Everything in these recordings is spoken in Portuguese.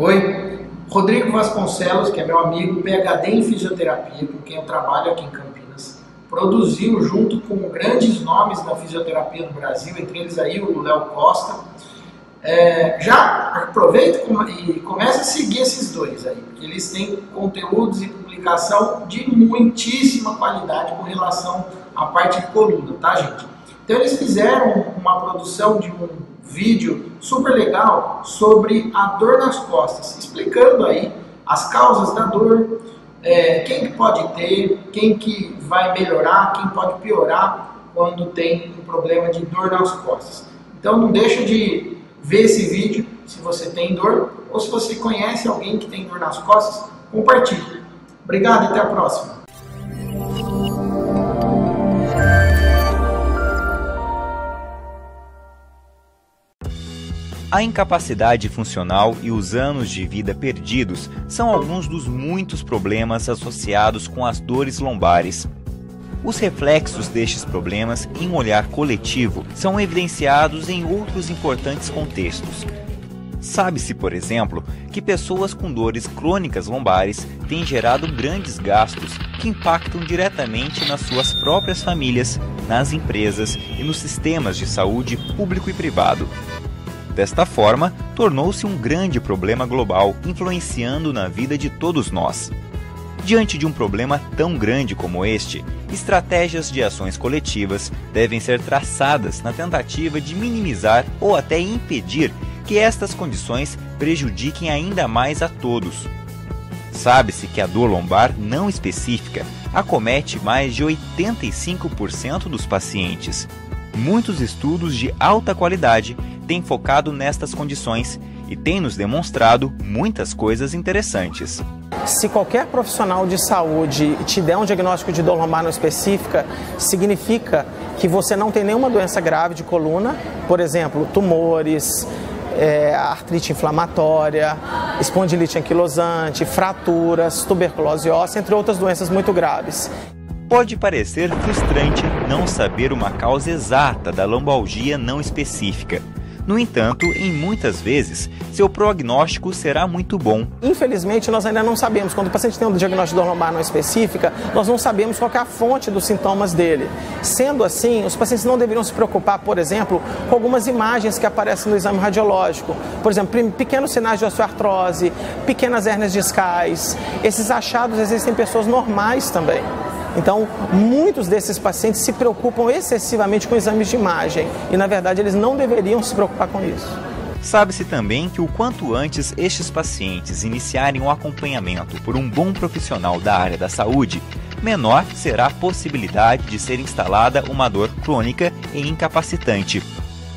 Oi, Rodrigo Vasconcelos, que é meu amigo, PhD em fisioterapia, com quem eu trabalho aqui em Campinas, produziu junto com grandes nomes da fisioterapia no Brasil, entre eles aí o Léo Costa. É, já aproveita e começa a seguir esses dois aí, porque eles têm conteúdos e publicação de muitíssima qualidade com relação à parte de coluna, tá gente? Então eles fizeram uma produção de um vídeo super legal sobre a dor nas costas, explicando aí as causas da dor, é, quem que pode ter, quem que vai melhorar, quem pode piorar quando tem um problema de dor nas costas. Então não deixa de ver esse vídeo se você tem dor ou se você conhece alguém que tem dor nas costas, compartilhe. Obrigado e até a próxima. A incapacidade funcional e os anos de vida perdidos são alguns dos muitos problemas associados com as dores lombares. Os reflexos destes problemas em um olhar coletivo são evidenciados em outros importantes contextos. Sabe-se, por exemplo, que pessoas com dores crônicas lombares têm gerado grandes gastos que impactam diretamente nas suas próprias famílias, nas empresas e nos sistemas de saúde público e privado. Desta forma, tornou-se um grande problema global, influenciando na vida de todos nós. Diante de um problema tão grande como este, estratégias de ações coletivas devem ser traçadas na tentativa de minimizar ou até impedir que estas condições prejudiquem ainda mais a todos. Sabe-se que a dor lombar não específica acomete mais de 85% dos pacientes. Muitos estudos de alta qualidade tem focado nestas condições e tem nos demonstrado muitas coisas interessantes. Se qualquer profissional de saúde te der um diagnóstico de dor lombar não específica, significa que você não tem nenhuma doença grave de coluna, por exemplo, tumores, é, artrite inflamatória, espondilite anquilosante, fraturas, tuberculose óssea, entre outras doenças muito graves. Pode parecer frustrante não saber uma causa exata da lombalgia não específica. No entanto, em muitas vezes, seu prognóstico será muito bom. Infelizmente, nós ainda não sabemos. Quando o paciente tem um diagnóstico de dor lombar não específica, nós não sabemos qual é a fonte dos sintomas dele. Sendo assim, os pacientes não deveriam se preocupar, por exemplo, com algumas imagens que aparecem no exame radiológico. Por exemplo, pequenos sinais de osteoartrose, pequenas hérnias discais. Esses achados existem em pessoas normais também. Então, muitos desses pacientes se preocupam excessivamente com exames de imagem e, na verdade, eles não deveriam se preocupar com isso. Sabe-se também que o quanto antes estes pacientes iniciarem o acompanhamento por um bom profissional da área da saúde, menor será a possibilidade de ser instalada uma dor crônica e incapacitante.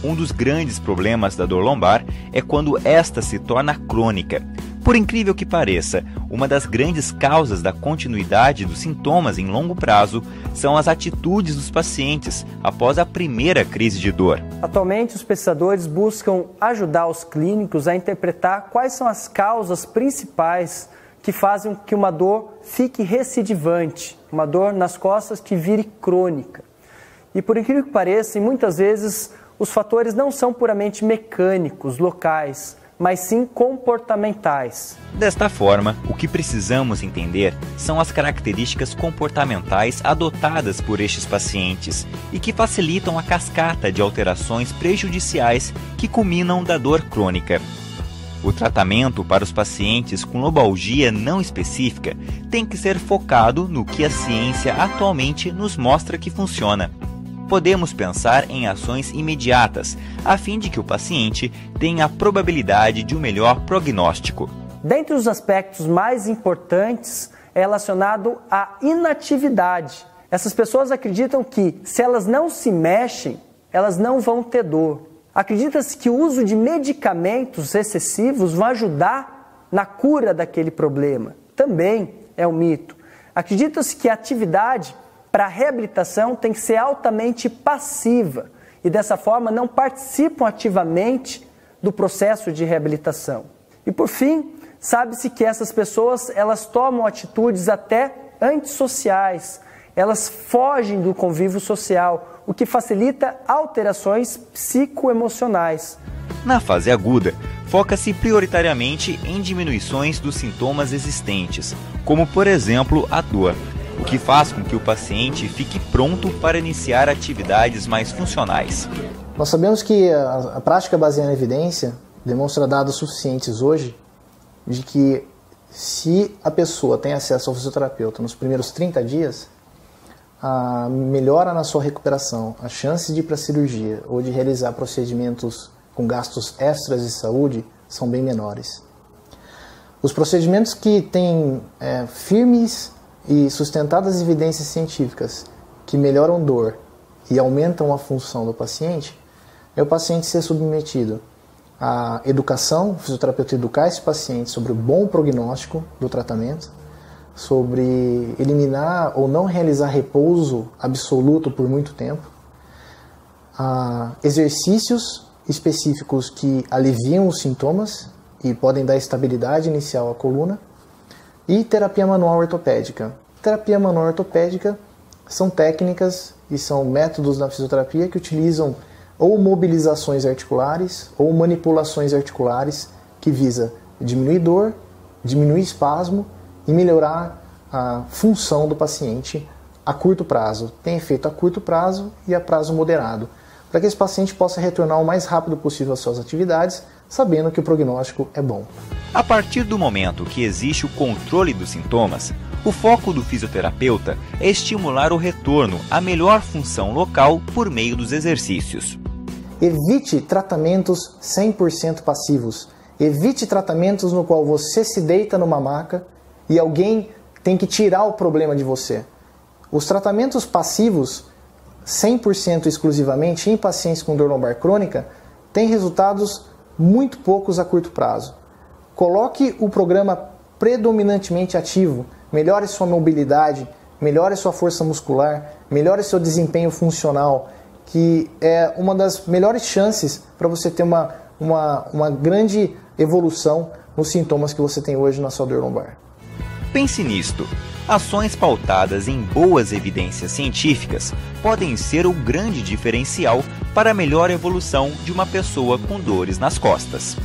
Um dos grandes problemas da dor lombar é quando esta se torna crônica. Por incrível que pareça, uma das grandes causas da continuidade dos sintomas em longo prazo são as atitudes dos pacientes após a primeira crise de dor. Atualmente, os pesquisadores buscam ajudar os clínicos a interpretar quais são as causas principais que fazem que uma dor fique recidivante, uma dor nas costas que vire crônica. E por incrível que pareça, muitas vezes os fatores não são puramente mecânicos, locais, mas sim comportamentais. Desta forma, o que precisamos entender são as características comportamentais adotadas por estes pacientes e que facilitam a cascata de alterações prejudiciais que culminam da dor crônica. O tratamento para os pacientes com lobalgia não específica tem que ser focado no que a ciência atualmente nos mostra que funciona podemos pensar em ações imediatas, a fim de que o paciente tenha a probabilidade de um melhor prognóstico. Dentre os aspectos mais importantes é relacionado à inatividade. Essas pessoas acreditam que se elas não se mexem, elas não vão ter dor. Acredita-se que o uso de medicamentos excessivos vai ajudar na cura daquele problema. Também é um mito. Acredita-se que a atividade para reabilitação tem que ser altamente passiva e dessa forma não participam ativamente do processo de reabilitação. E por fim, sabe-se que essas pessoas elas tomam atitudes até antissociais, elas fogem do convívio social, o que facilita alterações psicoemocionais. Na fase aguda, foca-se prioritariamente em diminuições dos sintomas existentes, como por exemplo a dor, o que faz com que o paciente fique pronto para iniciar atividades mais funcionais. Nós sabemos que a, a prática baseada em evidência demonstra dados suficientes hoje de que se a pessoa tem acesso ao fisioterapeuta nos primeiros 30 dias, a melhora na sua recuperação, a chance de ir para cirurgia ou de realizar procedimentos com gastos extras de saúde são bem menores. Os procedimentos que têm é, firmes e sustentadas evidências científicas que melhoram dor e aumentam a função do paciente é o paciente ser submetido à educação, o fisioterapeuta educar esse paciente sobre o bom prognóstico do tratamento, sobre eliminar ou não realizar repouso absoluto por muito tempo, a exercícios específicos que aliviam os sintomas e podem dar estabilidade inicial à coluna, e terapia manual ortopédica. Terapia manual ortopédica são técnicas e são métodos na fisioterapia que utilizam ou mobilizações articulares ou manipulações articulares que visa diminuir dor, diminuir espasmo e melhorar a função do paciente a curto prazo. Tem efeito a curto prazo e a prazo moderado, para que esse paciente possa retornar o mais rápido possível às suas atividades, sabendo que o prognóstico é bom. A partir do momento que existe o controle dos sintomas, o foco do fisioterapeuta é estimular o retorno à melhor função local por meio dos exercícios. Evite tratamentos 100% passivos. Evite tratamentos no qual você se deita numa maca e alguém tem que tirar o problema de você. Os tratamentos passivos, 100% exclusivamente em pacientes com dor lombar crônica, têm resultados muito poucos a curto prazo. Coloque o programa predominantemente ativo, melhore sua mobilidade, melhore sua força muscular, melhore seu desempenho funcional, que é uma das melhores chances para você ter uma, uma, uma grande evolução nos sintomas que você tem hoje na sua dor lombar. Pense nisto. Ações pautadas em boas evidências científicas podem ser o grande diferencial para melhor evolução de uma pessoa com dores nas costas.